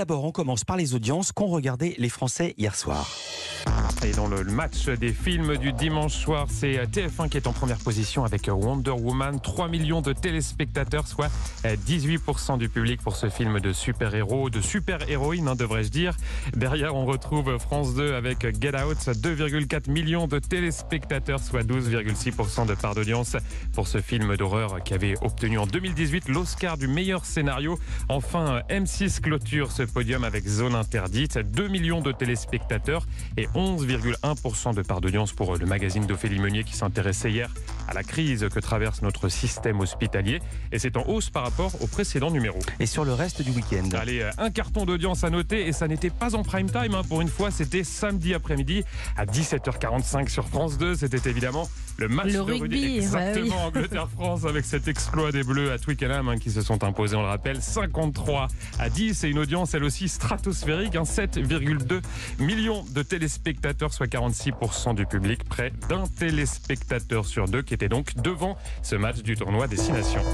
d'abord, on commence par les audiences qu'ont regardé les Français hier soir. Et dans le match des films du dimanche soir, c'est TF1 qui est en première position avec Wonder Woman. 3 millions de téléspectateurs, soit 18% du public pour ce film de super-héros, de super-héroïne, hein, devrais-je dire. Derrière, on retrouve France 2 avec Get Out, 2,4 millions de téléspectateurs, soit 12,6% de part d'audience pour ce film d'horreur qui avait obtenu en 2018 l'Oscar du meilleur scénario. Enfin, M6 clôture ce podium avec Zone Interdite, 2 millions de téléspectateurs 11,1% de part d'audience pour le magazine d'Ophélie Meunier qui s'intéressait hier à la crise que traverse notre système hospitalier. Et c'est en hausse par rapport au précédent numéro. Et sur le reste du week-end Allez, un carton d'audience à noter et ça n'était pas en prime time. Hein. Pour une fois, c'était samedi après-midi à 17h45 sur France 2. C'était évidemment le match Le de rugby, Exactement, ouais, Angleterre-France avec cet exploit des Bleus à Twickenham hein, qui se sont imposés, on le rappelle, 53 à 10 et une audience elle aussi stratosphérique, hein, 7,2 millions de téléspectateurs, soit 46% du public, près d'un téléspectateur sur deux qui était donc devant ce match du tournoi Destination.